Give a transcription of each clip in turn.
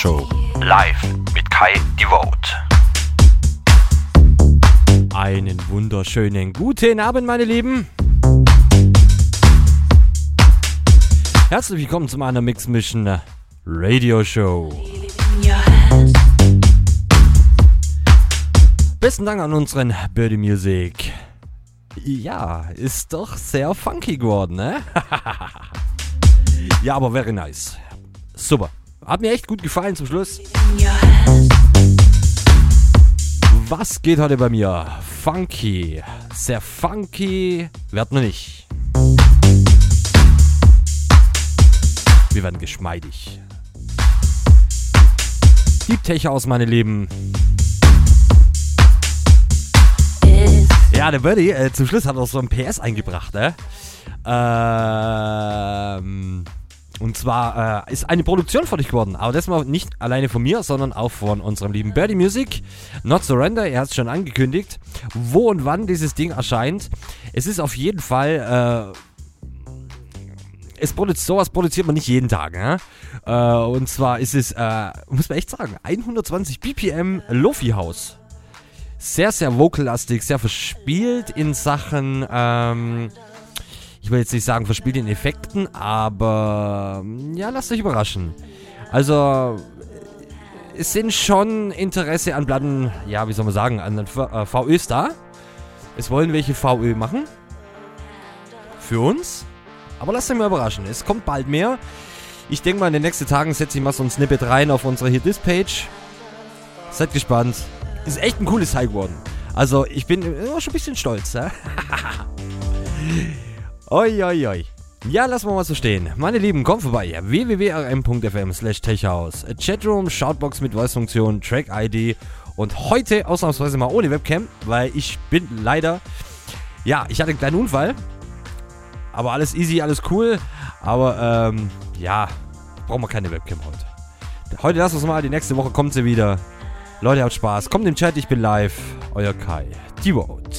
Show. Live mit Kai Devote. Einen wunderschönen guten Abend, meine Lieben. Herzlich willkommen zu meiner Mix Mission Radio Show. Besten Dank an unseren Birdie Music. Ja, ist doch sehr funky geworden, ne? ja, aber very nice. Super. Hat mir echt gut gefallen zum Schluss. Was geht heute bei mir? Funky. Sehr funky werden wir nicht. Wir werden geschmeidig. Deep Tech aus, meine Lieben. Ja, der Birdie, äh, zum Schluss hat er so ein PS eingebracht, ne? Ähm, und zwar äh, ist eine Produktion fertig geworden, aber das mal nicht alleine von mir, sondern auch von unserem lieben Birdie Music. Not Surrender, er hat es schon angekündigt. Wo und wann dieses Ding erscheint. Es ist auf jeden Fall. Äh, es produziert, sowas produziert man nicht jeden Tag. Ne? Äh, und zwar ist es, äh, muss man echt sagen, 120 BPM Lofi House sehr, sehr vocalastig, sehr verspielt in Sachen, ähm, ich will jetzt nicht sagen verspielt in Effekten, aber ja, lasst euch überraschen. Also, es sind schon Interesse an Platten, ja, wie soll man sagen, an den äh, VÖs da. Es wollen welche VÖ machen. Für uns. Aber lasst euch mal überraschen. Es kommt bald mehr. Ich denke mal, in den nächsten Tagen setze ich mal so ein Snippet rein auf unsere hier Dispage. Seid gespannt. Ist echt ein cooles Teil geworden. Also, ich bin schon ein bisschen stolz, ja? oi, oi, oi. Ja, lassen wir mal so stehen. Meine Lieben, kommt vorbei. www.rm.fm slash techhouse. Chatroom, Shoutbox mit Voice-Funktion, Track-ID und heute ausnahmsweise mal ohne Webcam, weil ich bin leider... Ja, ich hatte einen kleinen Unfall. Aber alles easy, alles cool. Aber, ähm, ja, brauchen wir keine Webcam heute. Heute lassen wir es mal, die nächste Woche kommt sie wieder. Leute, habt Spaß. Kommt im Chat, ich bin live. Euer Kai. Die Vote.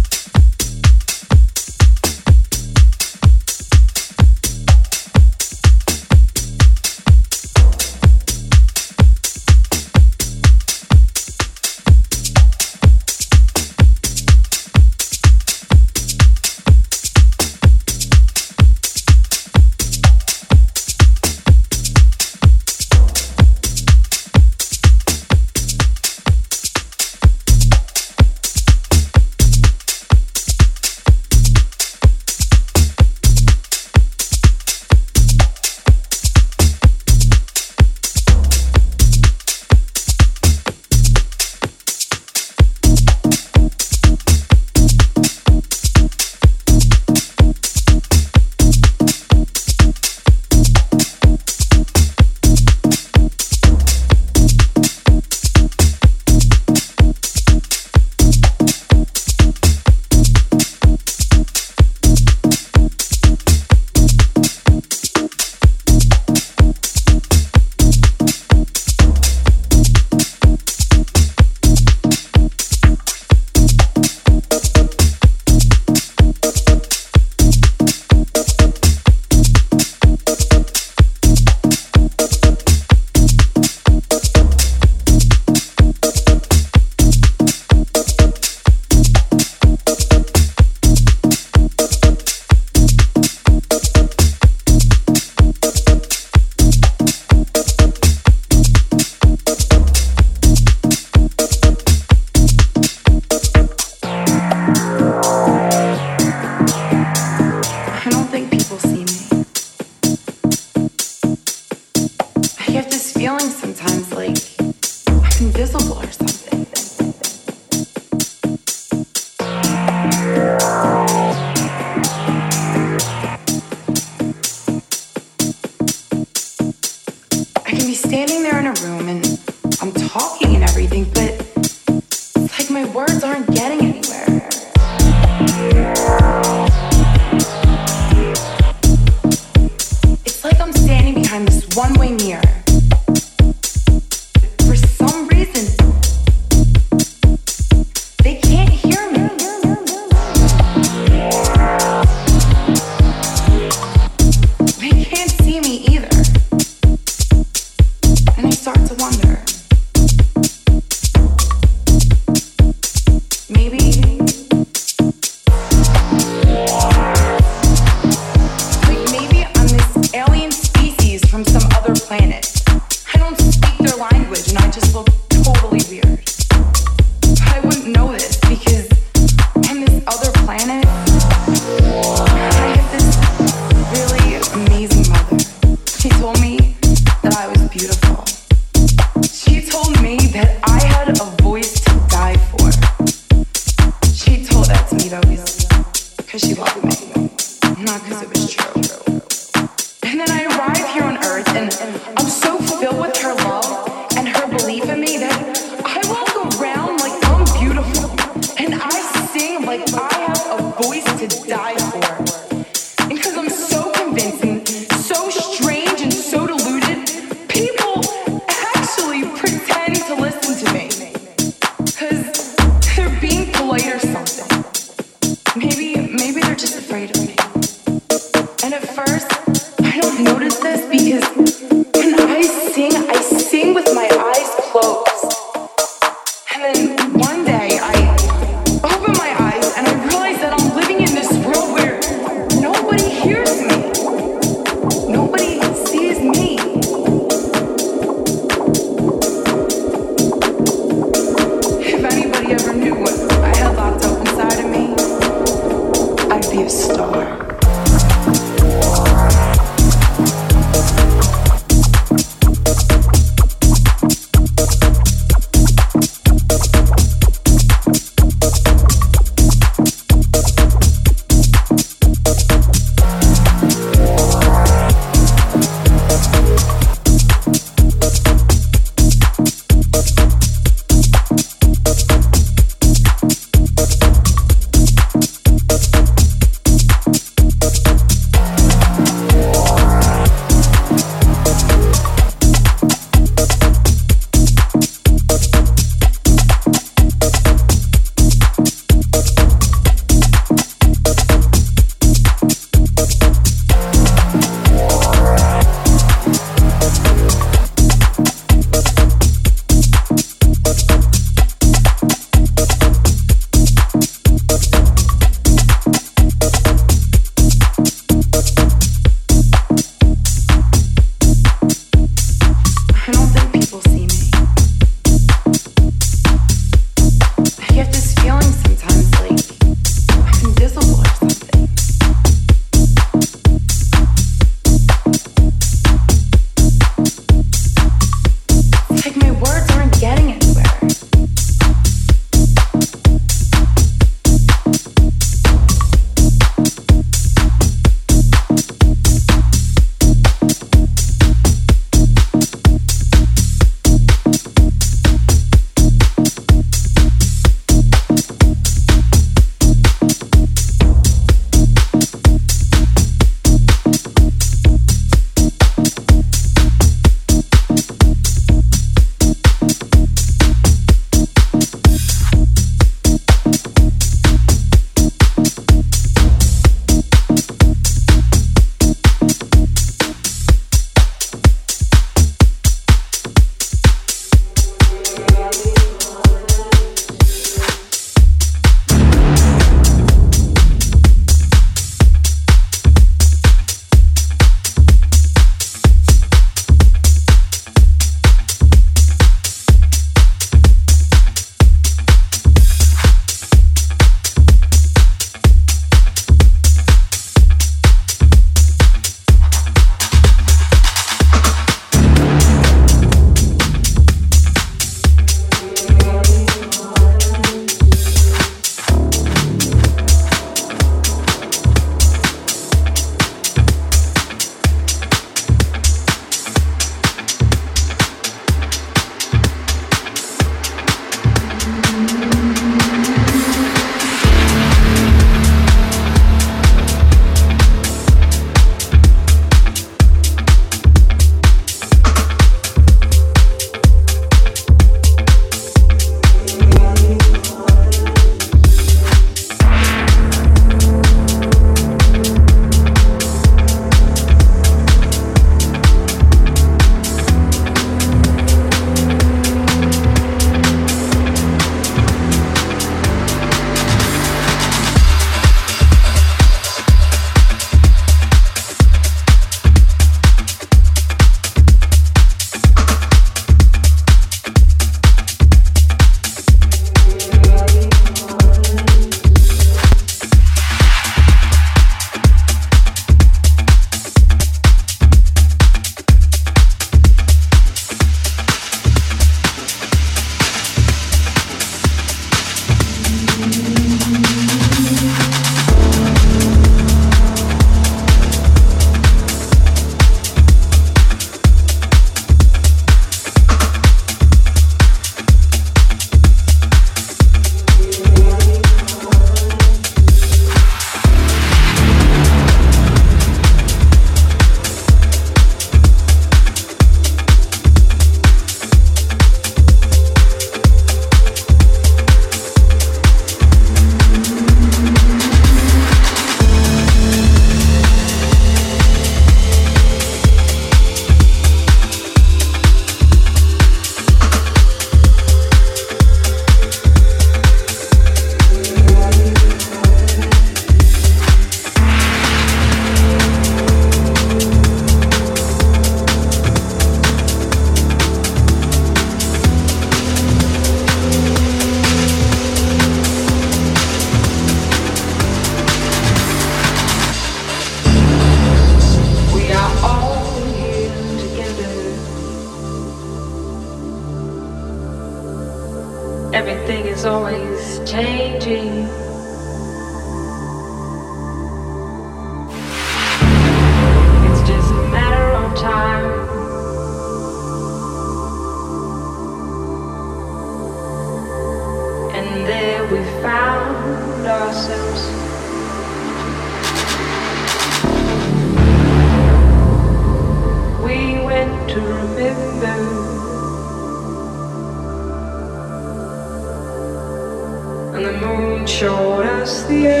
the end.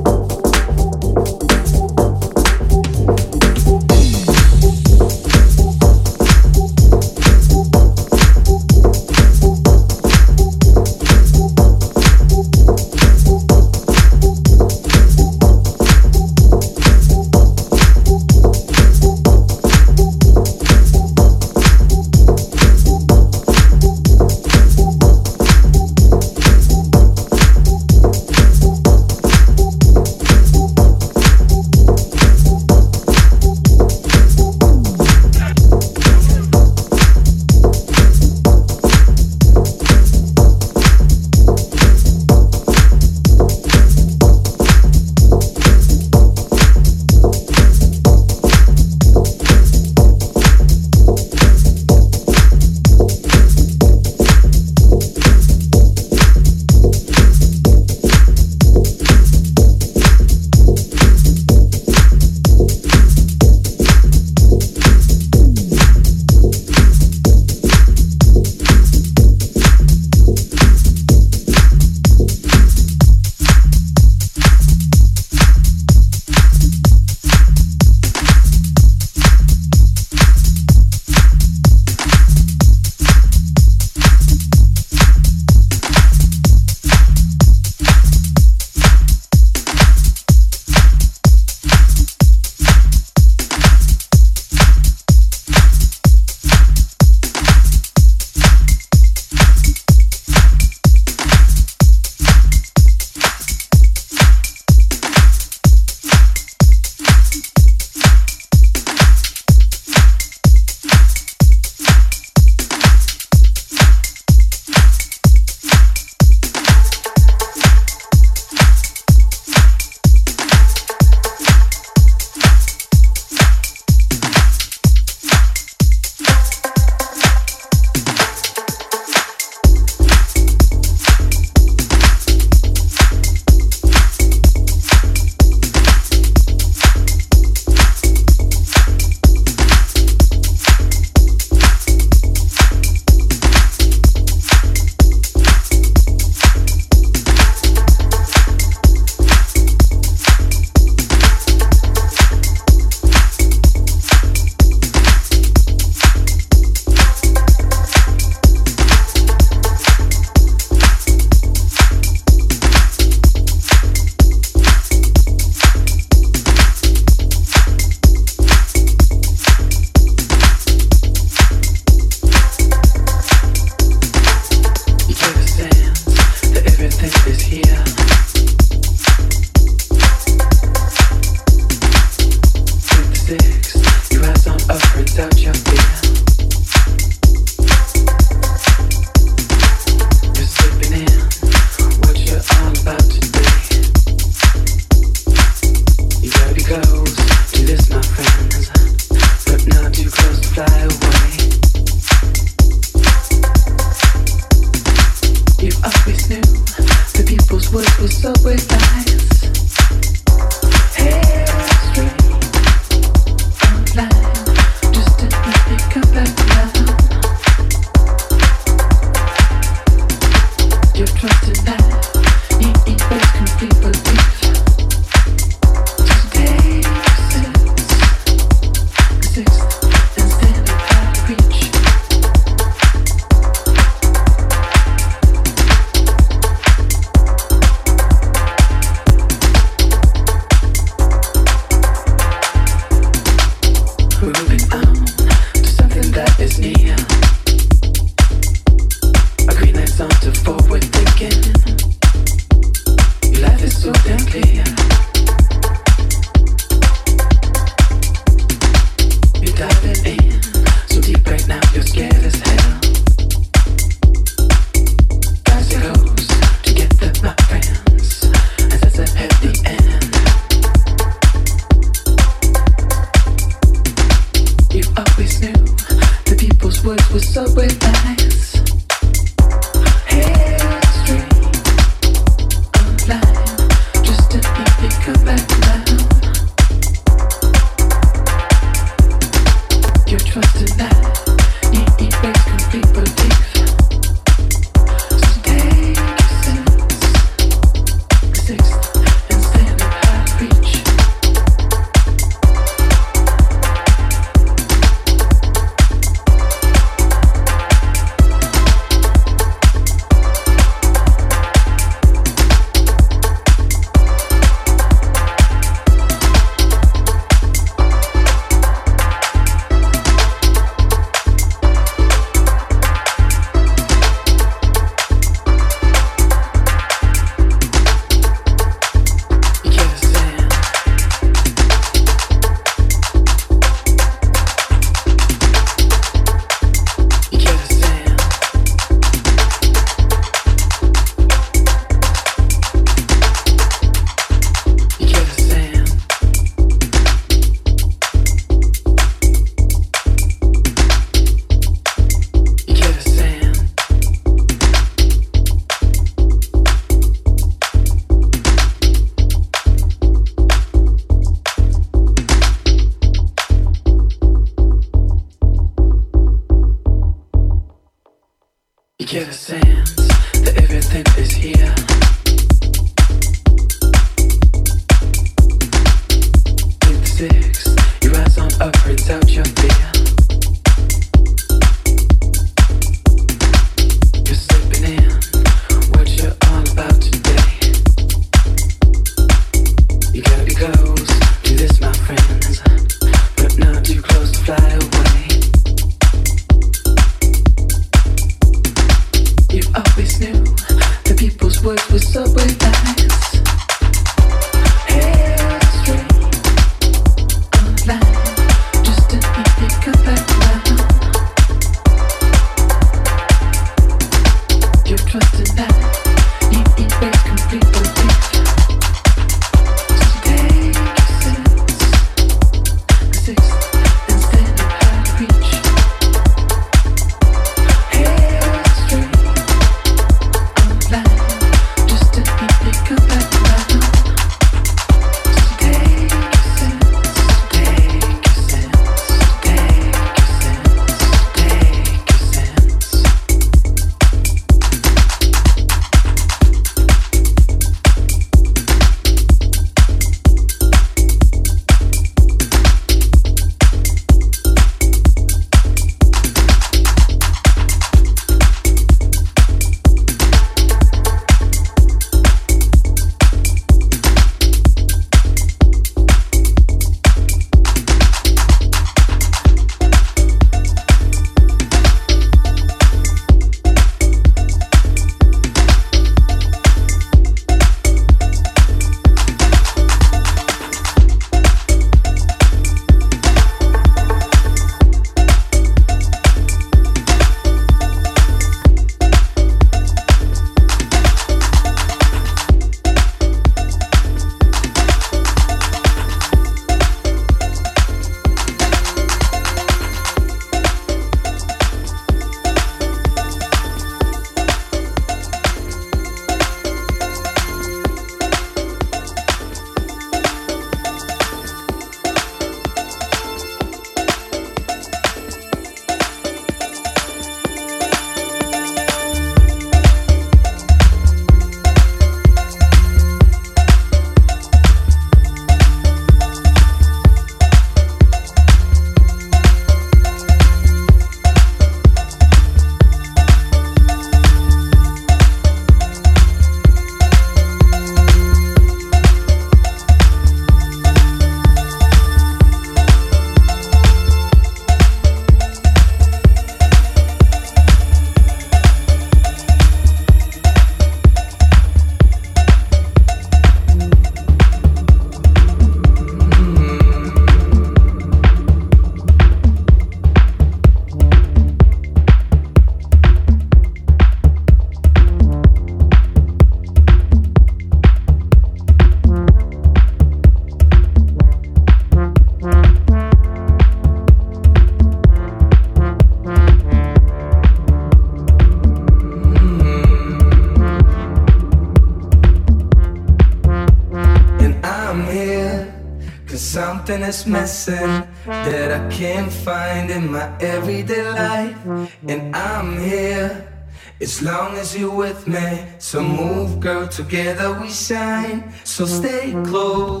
we shine, so stay mm-hmm. close.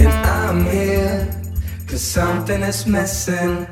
And I'm here, something is missing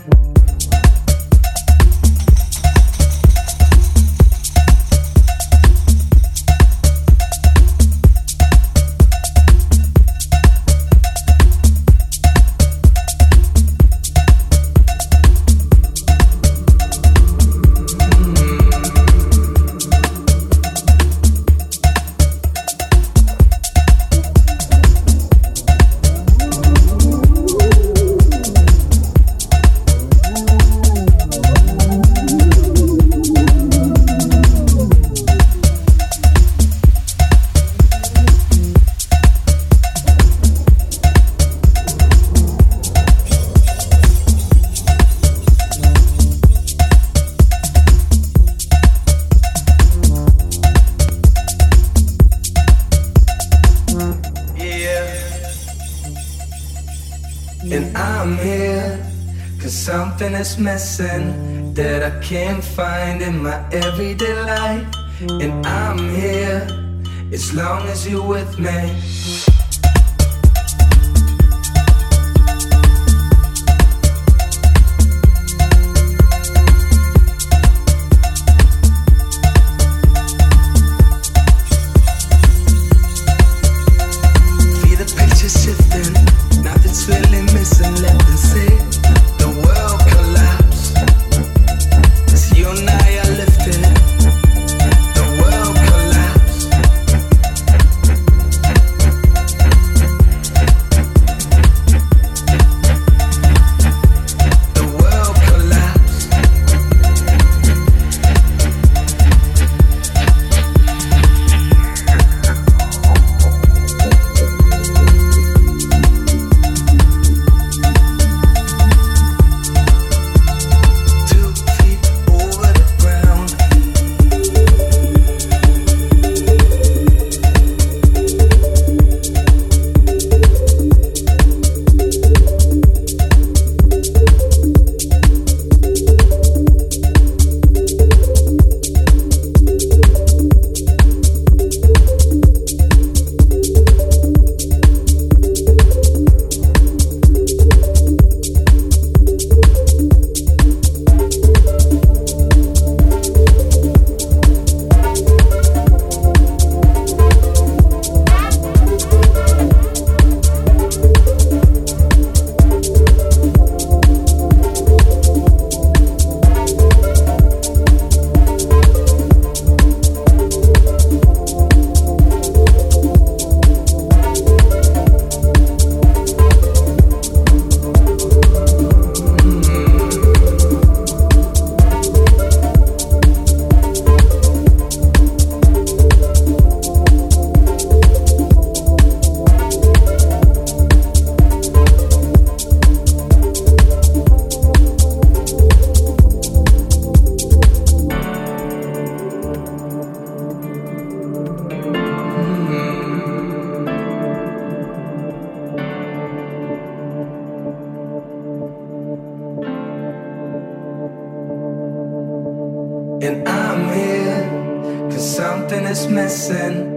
and I'm here as long as you're with me. And I'm here, cause something is missing.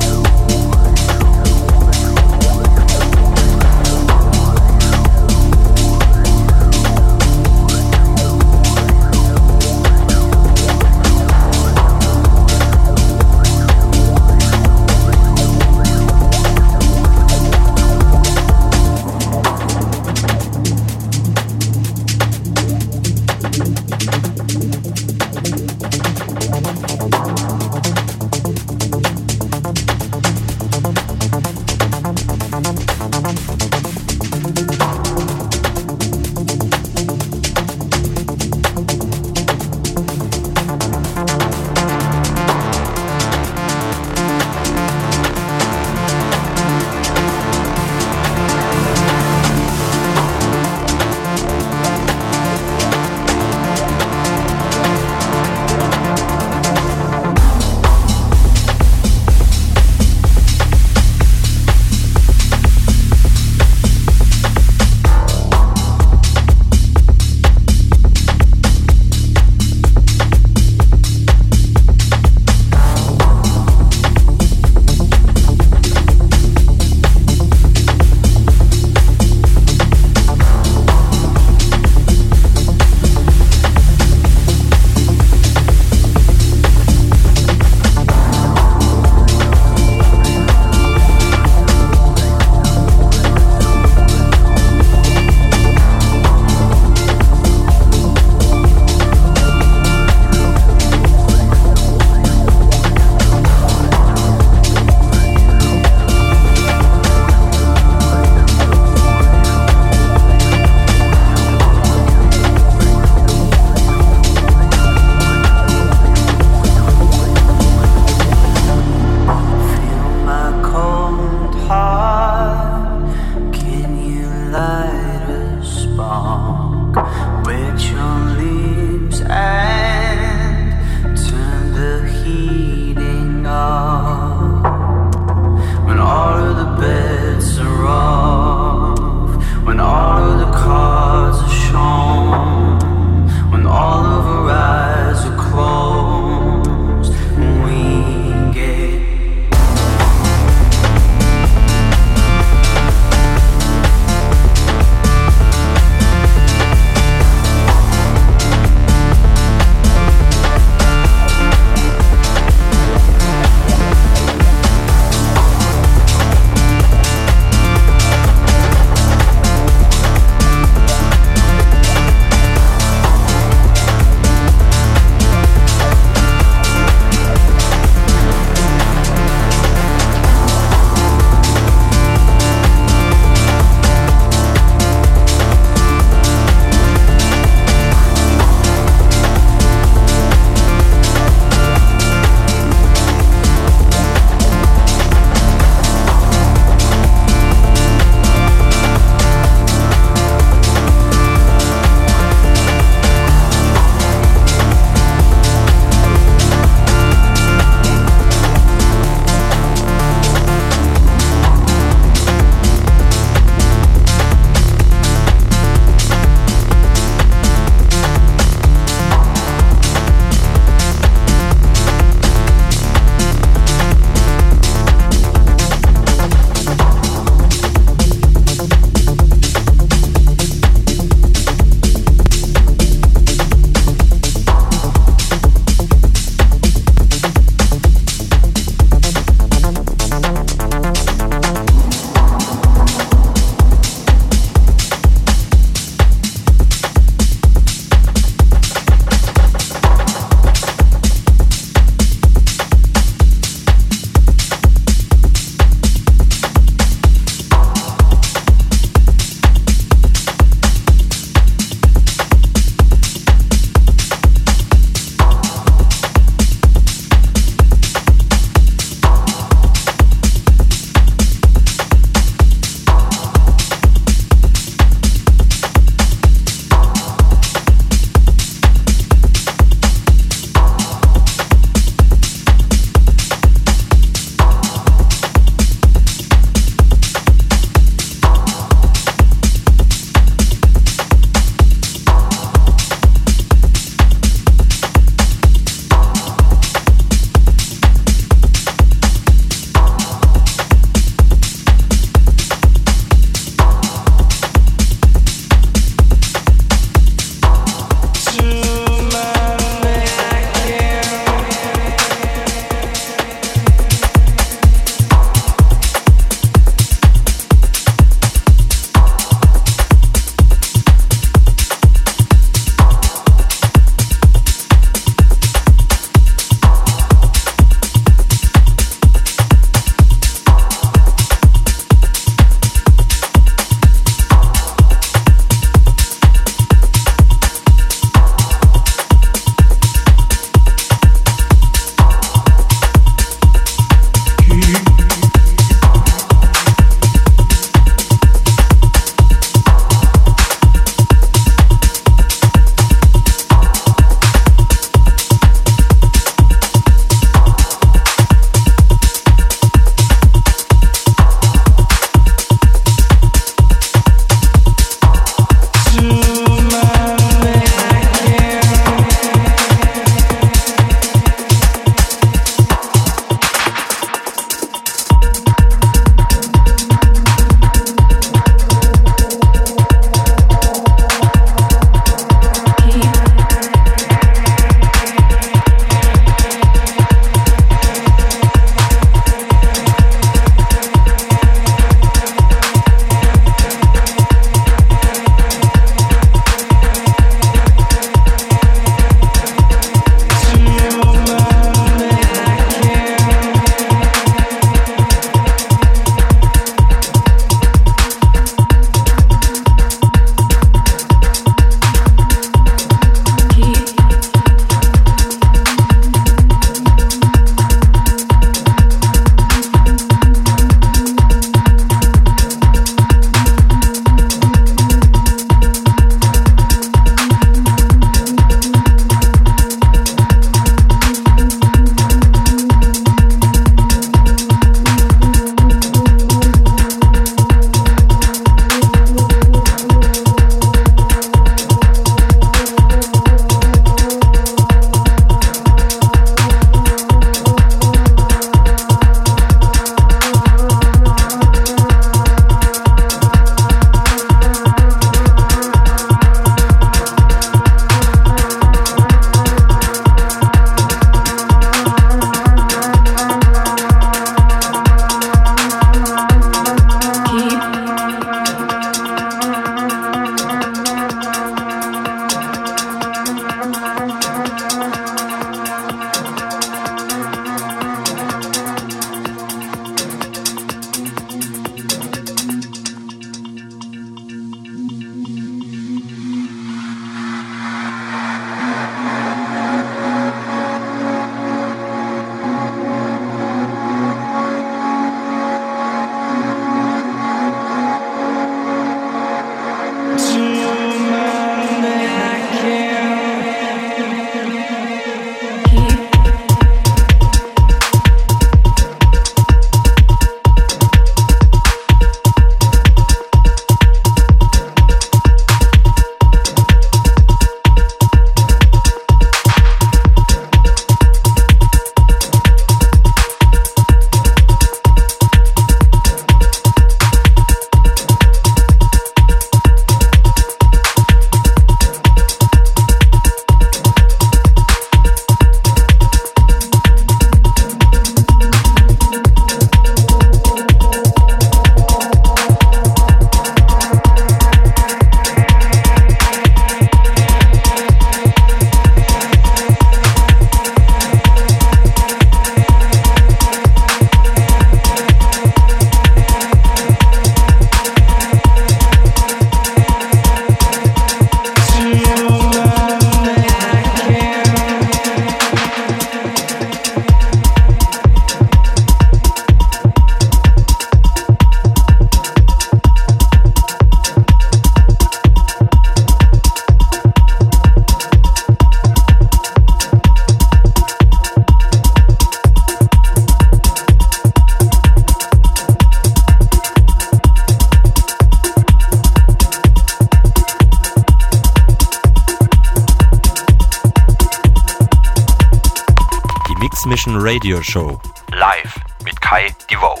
Radio Show. Live mit Kai Devote.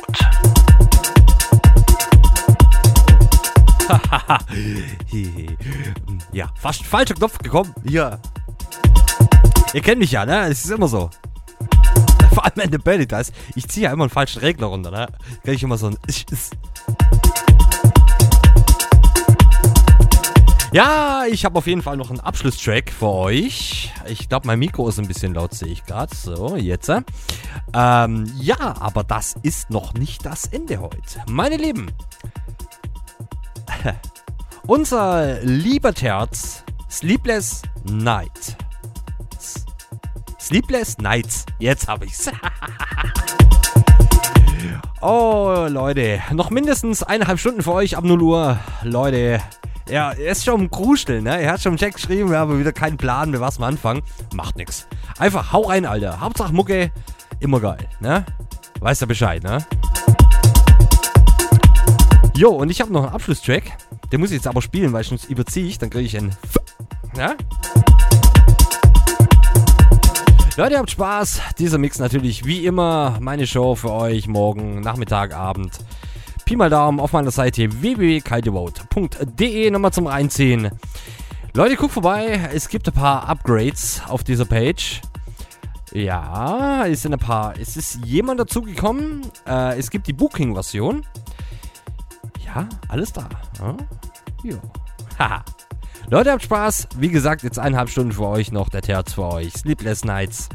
ja, fast falscher Knopf gekommen. Ja. Ihr kennt mich ja, ne? Es ist immer so. Vor allem in der Belly das. Ich ziehe ja immer einen falschen Regler runter, ne? Kann ich immer so ein. Ja, ich habe auf jeden Fall noch einen Abschlusstrack für euch. Ich glaube, mein Mikro ist ein bisschen laut, sehe ich gerade. So, jetzt. Ähm, ja, aber das ist noch nicht das Ende heute. Meine Lieben, unser lieber Terz, Sleepless Night. Sleepless Nights. Jetzt habe ich's. oh, Leute. Noch mindestens eineinhalb Stunden für euch ab 0 Uhr. Leute. Ja, er ist schon im Kruscheln, ne? Er hat schon im Chat geschrieben, wir haben wieder keinen Plan, mit was wir anfangen. Macht nix. Einfach hau rein, Alter. Hauptsache Mucke, immer geil, ne? Weißt du Bescheid, ne? Jo, und ich habe noch einen Abschlusstrack. Den muss ich jetzt aber spielen, weil sonst überziehe ich. Dann kriege ich einen. Ja? Leute, habt Spaß. Dieser Mix natürlich wie immer meine Show für euch morgen, Nachmittag, Abend. Pi mal Daumen auf meiner Seite www.kaltevote.de nochmal zum Reinziehen. Leute, guckt vorbei. Es gibt ein paar Upgrades auf dieser Page. Ja, es sind ein paar. Es ist jemand dazugekommen. Äh, es gibt die Booking-Version. Ja, alles da. Ja. Jo. Haha. Leute, habt Spaß. Wie gesagt, jetzt eineinhalb Stunden für euch noch. Der Terz für euch. Sleepless Nights.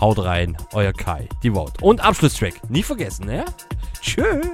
Haut rein. Euer Kai. Die Vote. Und Abschlusstrack. Nie vergessen, ja? Tschüss.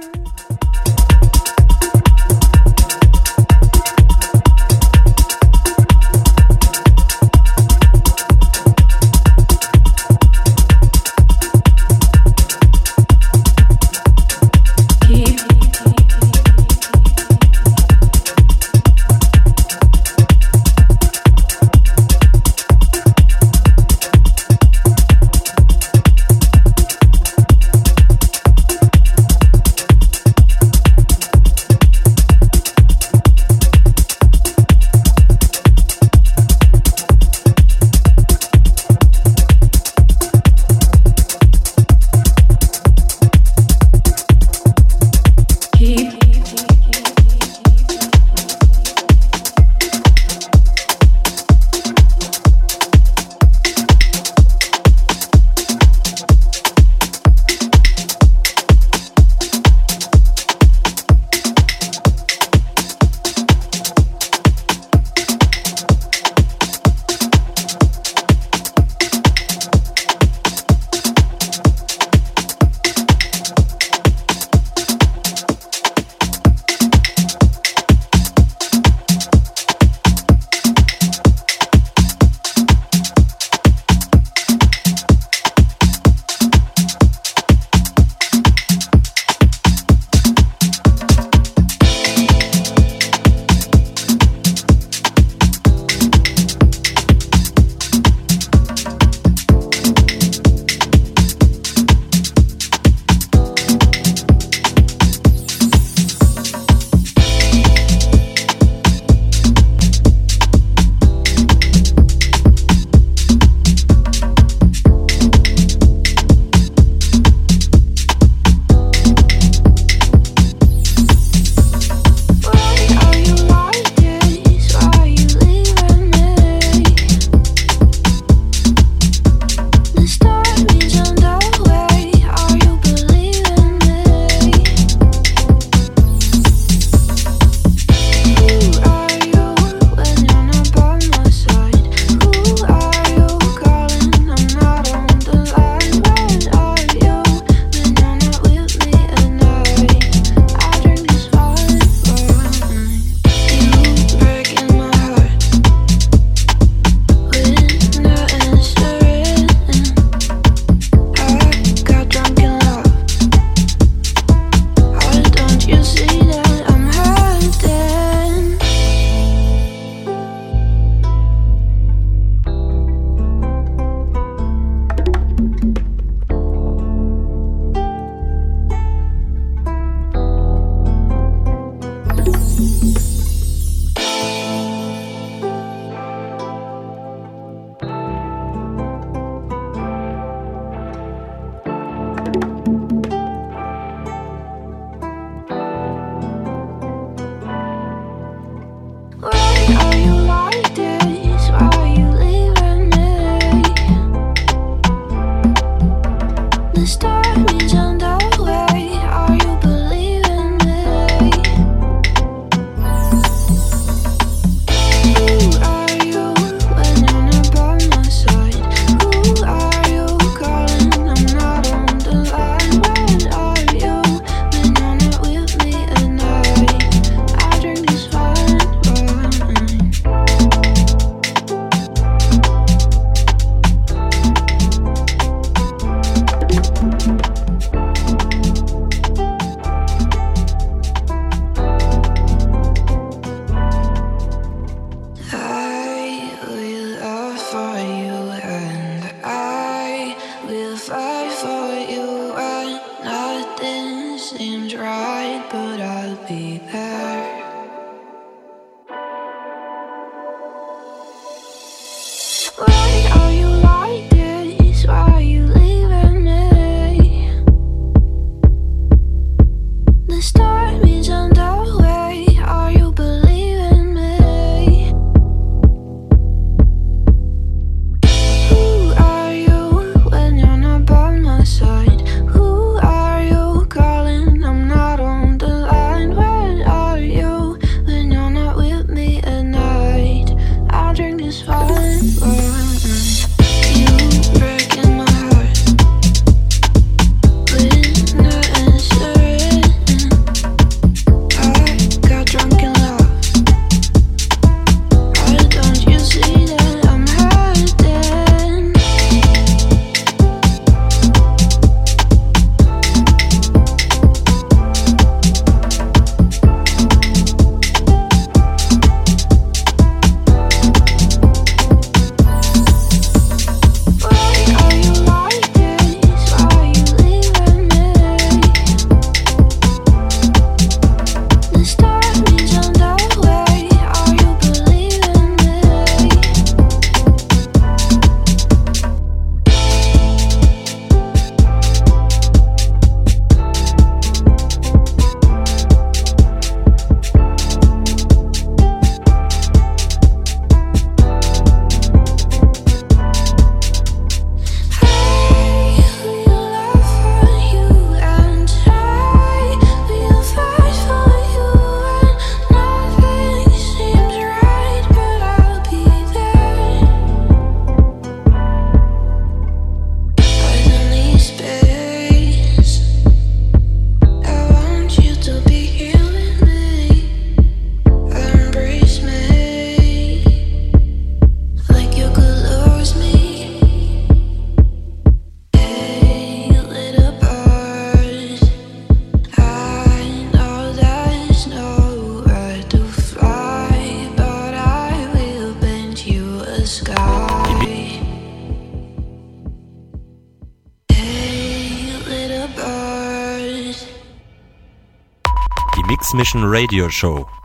Radio Show.